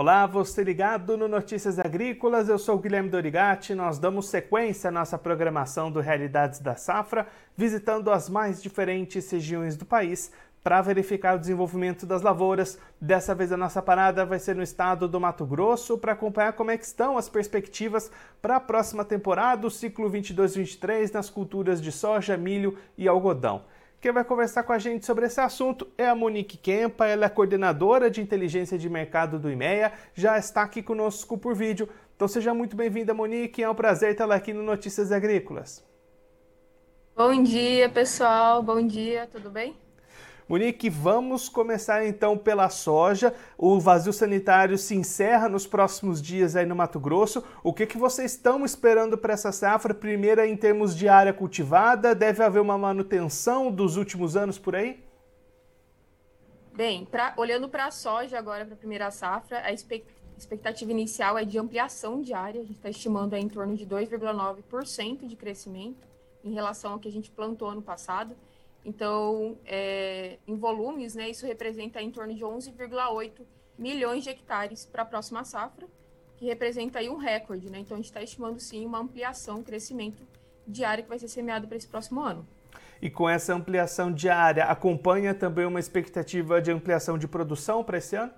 Olá, você ligado no Notícias Agrícolas, eu sou Guilherme Dorigati. Nós damos sequência à nossa programação do Realidades da Safra, visitando as mais diferentes regiões do país para verificar o desenvolvimento das lavouras. Dessa vez a nossa parada vai ser no estado do Mato Grosso para acompanhar como é estão as perspectivas para a próxima temporada, o ciclo 22-23 nas culturas de soja, milho e algodão. Quem vai conversar com a gente sobre esse assunto é a Monique Kempa, ela é coordenadora de inteligência de mercado do IMEA, já está aqui conosco por vídeo. Então seja muito bem-vinda, Monique, é um prazer tê-la aqui no Notícias Agrícolas. Bom dia, pessoal, bom dia, tudo bem? Monique, vamos começar então pela soja. O vazio sanitário se encerra nos próximos dias aí no Mato Grosso. O que, que vocês estão esperando para essa safra? Primeira, em termos de área cultivada, deve haver uma manutenção dos últimos anos por aí? Bem, pra, olhando para a soja agora, para a primeira safra, a expectativa inicial é de ampliação de área. A gente está estimando em torno de 2,9% de crescimento em relação ao que a gente plantou ano passado. Então, é, em volumes, né, isso representa em torno de 11,8 milhões de hectares para a próxima safra, que representa aí um recorde. Né? Então, a gente está estimando sim uma ampliação, um crescimento diário que vai ser semeado para esse próximo ano. E com essa ampliação diária, acompanha também uma expectativa de ampliação de produção para esse ano?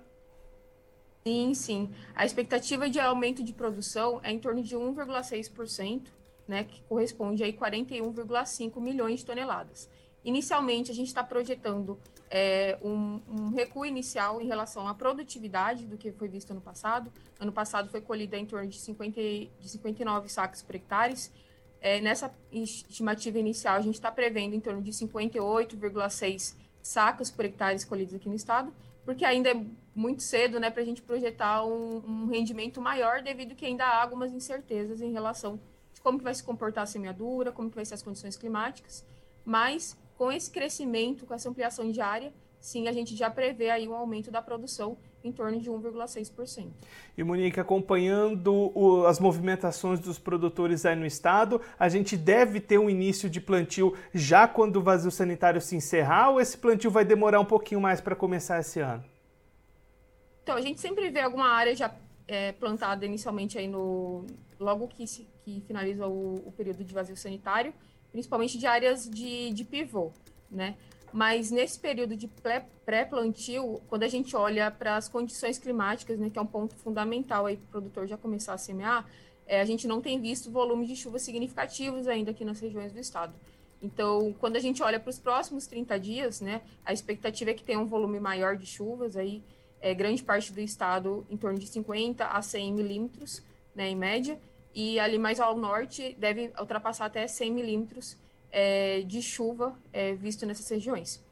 Sim, sim. A expectativa de aumento de produção é em torno de 1,6%, né, que corresponde a 41,5 milhões de toneladas. Inicialmente, a gente está projetando é, um, um, recuo inicial em relação à produtividade do que foi visto ano passado. Ano passado foi colhida em torno de, 50, de 59 sacos por hectare. É, nessa estimativa inicial, a gente está prevendo em torno de 58,6 sacos por hectare colhidos aqui no estado, porque ainda é muito cedo né, para a gente projetar um, um, rendimento maior, devido que ainda há algumas incertezas em relação de como que vai se comportar a semeadura, como que vai ser as condições climáticas, mas com esse crescimento, com essa ampliação de área, sim, a gente já prevê aí um aumento da produção em torno de 1,6%. E Monique, acompanhando o, as movimentações dos produtores aí no estado, a gente deve ter um início de plantio já quando o vazio sanitário se encerrar ou esse plantio vai demorar um pouquinho mais para começar esse ano? Então, a gente sempre vê alguma área já é, plantada inicialmente aí no logo que, se, que finaliza o, o período de vazio sanitário principalmente de áreas de, de pivô, né? Mas nesse período de pré-plantio, quando a gente olha para as condições climáticas, né, que é um ponto fundamental aí para o produtor já começar a semear, é, a gente não tem visto volumes de chuvas significativos ainda aqui nas regiões do estado. Então, quando a gente olha para os próximos 30 dias, né, a expectativa é que tenha um volume maior de chuvas, aí, é, grande parte do estado em torno de 50 a 100 milímetros, né, em média, e ali mais ao norte deve ultrapassar até 100 milímetros é, de chuva é, visto nessas regiões.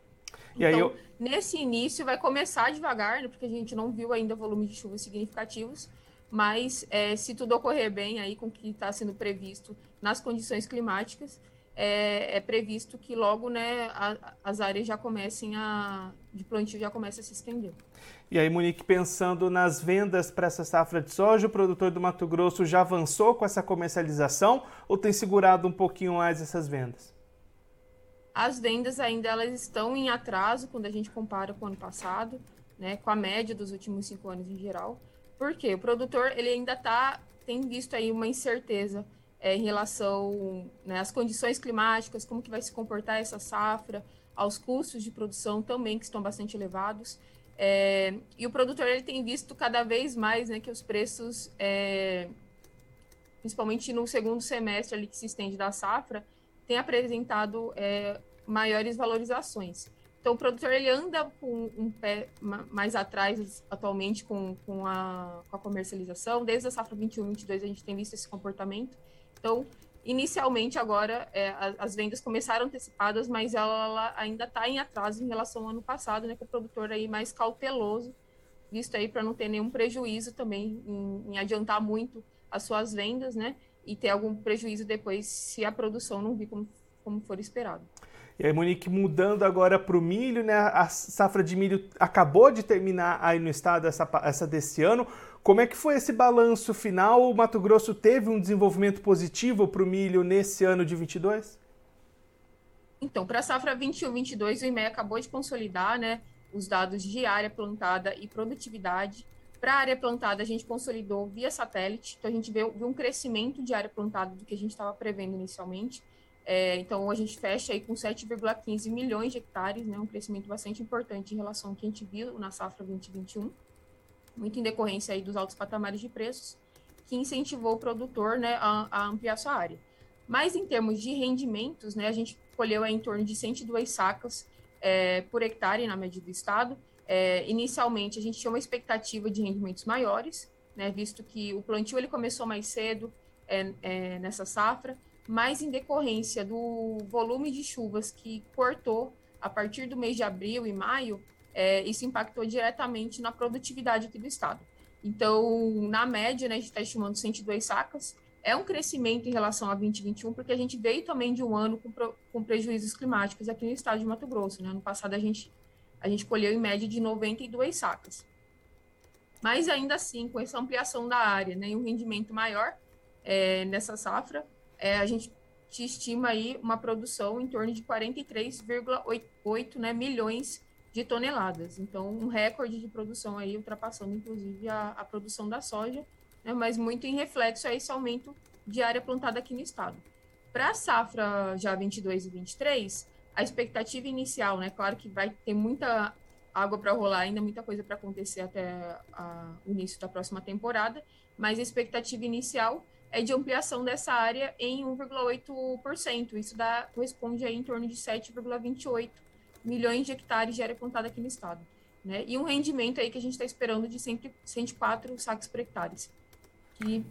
E então, eu... nesse início vai começar devagar, né, porque a gente não viu ainda volumes de chuvas significativos, mas é, se tudo ocorrer bem aí com o que está sendo previsto nas condições climáticas, é, é, previsto que logo né, a, as áreas já comecem a, de plantio já comecem a se estender. E aí, Monique, pensando nas vendas para essa safra de soja, o produtor do Mato Grosso já avançou com essa comercialização ou tem segurado um pouquinho mais essas vendas? As vendas ainda elas estão em atraso quando a gente compara com o ano passado, né, com a média dos últimos cinco anos em geral. Por quê? O produtor ele ainda tá, tem visto aí uma incerteza é, em relação né, às condições climáticas, como que vai se comportar essa safra, aos custos de produção também que estão bastante elevados. É, e o produtor ele tem visto cada vez mais né, que os preços, é, principalmente no segundo semestre ali que se estende da safra, tem apresentado é, maiores valorizações. Então, o produtor ele anda com um pé mais atrás atualmente com, com, a, com a comercialização. Desde a safra 21-22 a gente tem visto esse comportamento. Então, inicialmente agora é, as vendas começaram antecipadas, mas ela, ela ainda está em atraso em relação ao ano passado, né? Com o produtor aí mais cauteloso, visto aí para não ter nenhum prejuízo também em, em, adiantar muito as suas vendas, né? E ter algum prejuízo depois se a produção não vir como, como for esperado. E aí, Monique, mudando agora para o milho, né? A safra de milho acabou de terminar aí no estado, essa, essa desse ano. Como é que foi esse balanço final? O Mato Grosso teve um desenvolvimento positivo para o milho nesse ano de 22? Então, para a safra 21-22, o IME acabou de consolidar né, os dados de área plantada e produtividade. Para a área plantada, a gente consolidou via satélite, então a gente viu, viu um crescimento de área plantada do que a gente estava prevendo inicialmente. É, então, a gente fecha aí com 7,15 milhões de hectares, né, um crescimento bastante importante em relação ao que a gente viu na safra 2021, muito em decorrência aí dos altos patamares de preços, que incentivou o produtor né, a, a ampliar sua área. Mas em termos de rendimentos, né, a gente colheu em torno de 102 sacas é, por hectare na média do estado, é, inicialmente, a gente tinha uma expectativa de rendimentos maiores, né, visto que o plantio ele começou mais cedo é, é, nessa safra, mas em decorrência do volume de chuvas que cortou a partir do mês de abril e maio, é, isso impactou diretamente na produtividade aqui do estado. Então, na média, né, a gente está estimando 102 sacas, é um crescimento em relação a 2021, porque a gente veio também de um ano com, com prejuízos climáticos aqui no estado de Mato Grosso. Né? Ano passado a gente a gente colheu em média de 92 sacas. Mas ainda assim, com essa ampliação da área né, e um rendimento maior é, nessa safra, é, a gente te estima aí uma produção em torno de 43,8 né, milhões de toneladas. Então, um recorde de produção aí, ultrapassando inclusive a, a produção da soja, né, mas muito em reflexo a esse aumento de área plantada aqui no estado. Para a safra já 22 e 23, a expectativa inicial, né? Claro que vai ter muita água para rolar, ainda muita coisa para acontecer até a, o início da próxima temporada, mas a expectativa inicial é de ampliação dessa área em 1,8%. Isso dá, corresponde a em torno de 7,28 milhões de hectares de área plantada aqui no estado. Né? E um rendimento aí que a gente está esperando de 104 sacos por hectare, que,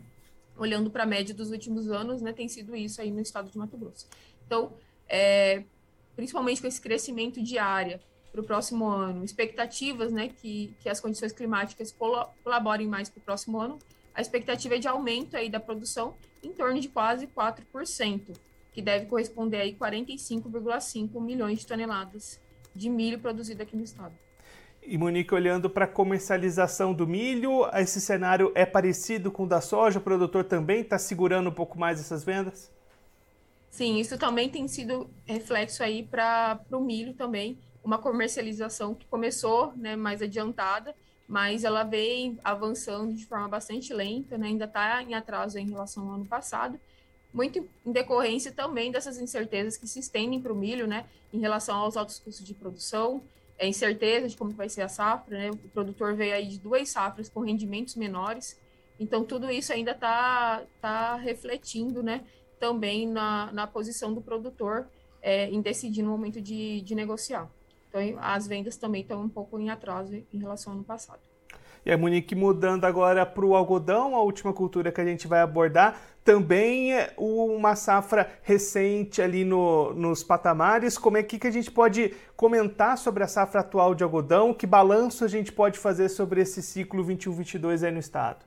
olhando para a média dos últimos anos, né, tem sido isso aí no estado de Mato Grosso. Então, é, principalmente com esse crescimento de área para o próximo ano, expectativas, né, que, que as condições climáticas colaborem mais para o próximo ano, a expectativa é de aumento aí da produção em torno de quase 4%, que deve corresponder aí 45,5 milhões de toneladas de milho produzido aqui no estado. E Monique, olhando para a comercialização do milho, esse cenário é parecido com o da soja? O produtor também está segurando um pouco mais essas vendas? Sim, isso também tem sido reflexo aí para o milho também, uma comercialização que começou né, mais adiantada, mas ela vem avançando de forma bastante lenta, né, ainda está em atraso em relação ao ano passado, muito em decorrência também dessas incertezas que se estendem para o milho, né, em relação aos altos custos de produção, é incerteza de como vai ser a safra, né, o produtor veio aí de duas safras com rendimentos menores, então tudo isso ainda está tá refletindo, né, também na, na posição do produtor é, em decidir no momento de, de negociar. Então, as vendas também estão um pouco em atraso em relação ao ano passado. E a Monique, mudando agora para o algodão, a última cultura que a gente vai abordar, também é uma safra recente ali no, nos patamares. Como é que, que a gente pode comentar sobre a safra atual de algodão? Que balanço a gente pode fazer sobre esse ciclo 21-22 aí no estado?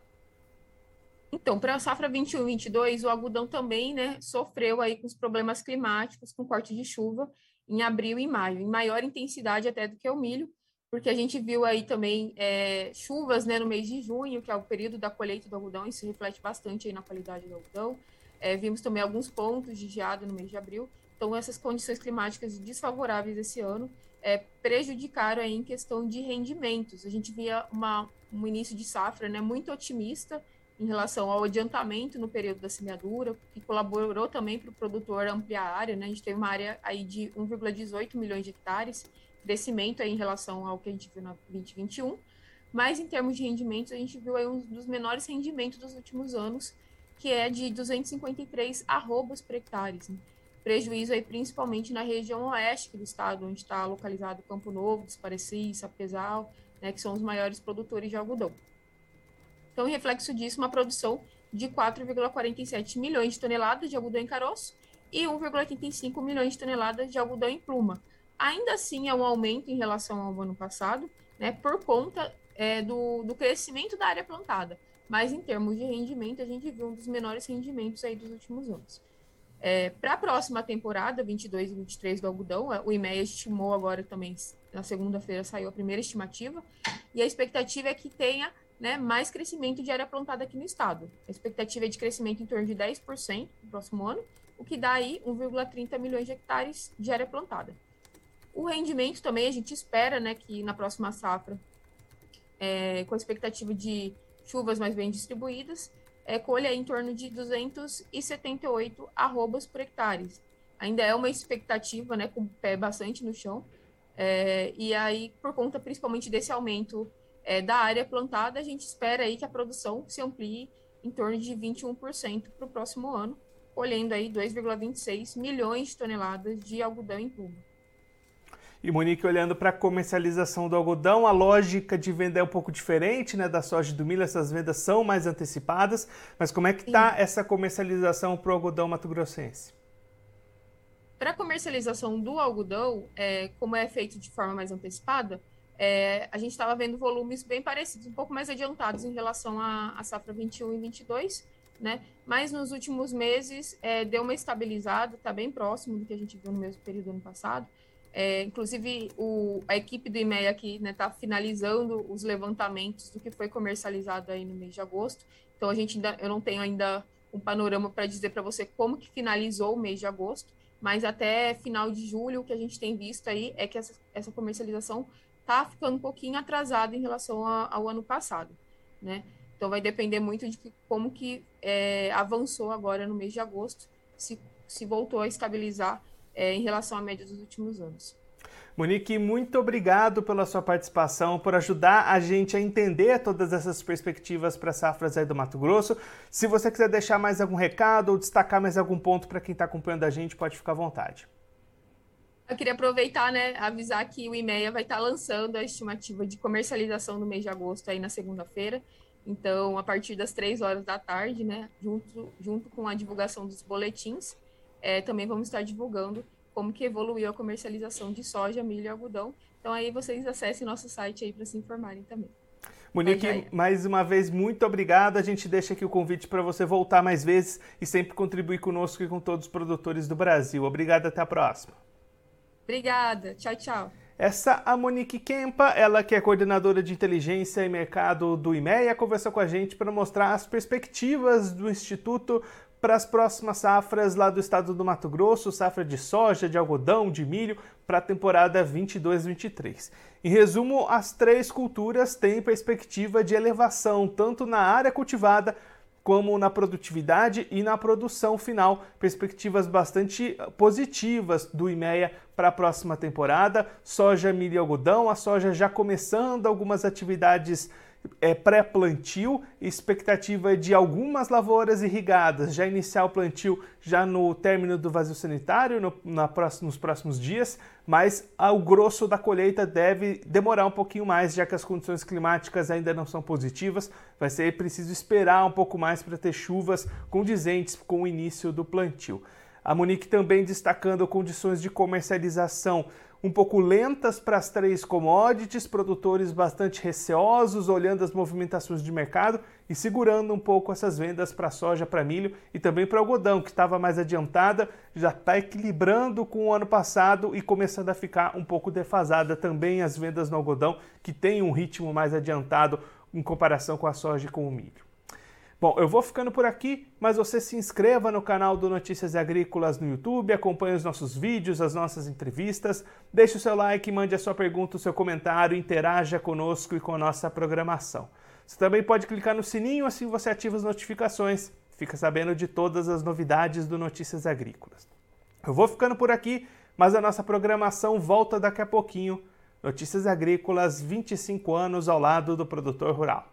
Então, para a safra 21-22, o algodão também né, sofreu aí com os problemas climáticos, com corte de chuva em abril e maio, em maior intensidade até do que o milho, porque a gente viu aí também é, chuvas né, no mês de junho, que é o período da colheita do algodão, isso reflete bastante aí na qualidade do algodão. É, vimos também alguns pontos de geada no mês de abril. Então, essas condições climáticas desfavoráveis esse ano é, prejudicaram aí em questão de rendimentos. A gente via uma, um início de safra né, muito otimista, em relação ao adiantamento no período da semeadura, que colaborou também para o produtor ampliar a área, né? A gente teve uma área aí de 1,18 milhões de hectares, crescimento aí em relação ao que a gente viu na 2021, mas em termos de rendimentos, a gente viu aí um dos menores rendimentos dos últimos anos, que é de 253 arrobas por hectares. Né? Prejuízo aí principalmente na região oeste do estado, onde está localizado Campo Novo, Despareci, Sapezal, né, que são os maiores produtores de algodão. Então, reflexo disso, uma produção de 4,47 milhões de toneladas de algodão em caroço e 1,85 milhões de toneladas de algodão em pluma. Ainda assim, é um aumento em relação ao ano passado, né, por conta é, do, do crescimento da área plantada. Mas, em termos de rendimento, a gente viu um dos menores rendimentos aí dos últimos anos. É, Para a próxima temporada, 22 e 23 do algodão, o IMEA estimou agora também, na segunda-feira saiu a primeira estimativa, e a expectativa é que tenha né, mais crescimento de área plantada aqui no estado. A expectativa é de crescimento em torno de 10% no próximo ano, o que dá aí 1,30 milhões de hectares de área plantada. O rendimento também a gente espera né, que na próxima safra é, com a expectativa de chuvas mais bem distribuídas, é, colha em torno de 278 arrobas por hectare. Ainda é uma expectativa, né, com o pé bastante no chão, é, e aí, por conta principalmente desse aumento é, da área plantada, a gente espera aí que a produção se amplie em torno de 21% para o próximo ano, colhendo aí 2,26 milhões de toneladas de algodão em pluma. E Monique, olhando para a comercialização do algodão, a lógica de venda é um pouco diferente, né? Da soja e do milho, essas vendas são mais antecipadas. Mas como é que está essa comercialização para o algodão mato-grossense? Para a comercialização do algodão, é, como é feito de forma mais antecipada, é, a gente estava vendo volumes bem parecidos, um pouco mais adiantados em relação à, à safra 21 e 22, né? Mas nos últimos meses é, deu uma estabilizada, está bem próximo do que a gente viu no mesmo período do ano passado. É, inclusive, o, a equipe do IMEA aqui está né, tá finalizando os levantamentos do que foi comercializado aí no mês de agosto. Então, a gente ainda, eu não tenho ainda um panorama para dizer para você como que finalizou o mês de agosto, mas até final de julho, o que a gente tem visto aí é que essa, essa comercialização está ficando um pouquinho atrasada em relação a, ao ano passado, né? Então, vai depender muito de que, como que é, avançou agora no mês de agosto, se, se voltou a estabilizar é, em relação à média dos últimos anos. Monique, muito obrigado pela sua participação, por ajudar a gente a entender todas essas perspectivas para safras aí do Mato Grosso. Se você quiser deixar mais algum recado ou destacar mais algum ponto para quem está acompanhando a gente, pode ficar à vontade. Eu queria aproveitar, né, avisar que o IMEA vai estar tá lançando a estimativa de comercialização do mês de agosto aí na segunda-feira. Então, a partir das três horas da tarde, né, junto, junto com a divulgação dos boletins, é, também vamos estar divulgando como que evoluiu a comercialização de soja, milho e algodão. Então aí vocês acessem nosso site aí para se informarem também. Monique, mais uma vez, muito obrigado. A gente deixa aqui o convite para você voltar mais vezes e sempre contribuir conosco e com todos os produtores do Brasil. Obrigado, até a próxima. Obrigada, tchau, tchau. Essa a Monique Kempa, ela que é coordenadora de inteligência e mercado do IMEA, conversou com a gente para mostrar as perspectivas do Instituto para as próximas safras lá do estado do Mato Grosso, safra de soja, de algodão, de milho, para a temporada 22-23. Em resumo, as três culturas têm perspectiva de elevação tanto na área cultivada como na produtividade e na produção final. Perspectivas bastante positivas do IMEA para a próxima temporada. Soja, milho e algodão, a soja já começando algumas atividades é, pré-plantio, expectativa de algumas lavouras irrigadas já iniciar o plantio já no término do vazio sanitário, no, na nos próximos dias, mas o grosso da colheita deve demorar um pouquinho mais, já que as condições climáticas ainda não são positivas. Vai ser preciso esperar um pouco mais para ter chuvas condizentes com o início do plantio. A Monique também destacando condições de comercialização um pouco lentas para as três commodities, produtores bastante receosos, olhando as movimentações de mercado e segurando um pouco essas vendas para soja, para milho e também para algodão, que estava mais adiantada, já está equilibrando com o ano passado e começando a ficar um pouco defasada também as vendas no algodão, que tem um ritmo mais adiantado em comparação com a soja e com o milho. Bom, eu vou ficando por aqui, mas você se inscreva no canal do Notícias Agrícolas no YouTube, acompanhe os nossos vídeos, as nossas entrevistas, deixe o seu like, mande a sua pergunta, o seu comentário, interaja conosco e com a nossa programação. Você também pode clicar no sininho, assim você ativa as notificações, fica sabendo de todas as novidades do Notícias Agrícolas. Eu vou ficando por aqui, mas a nossa programação volta daqui a pouquinho. Notícias Agrícolas, 25 anos ao lado do produtor rural.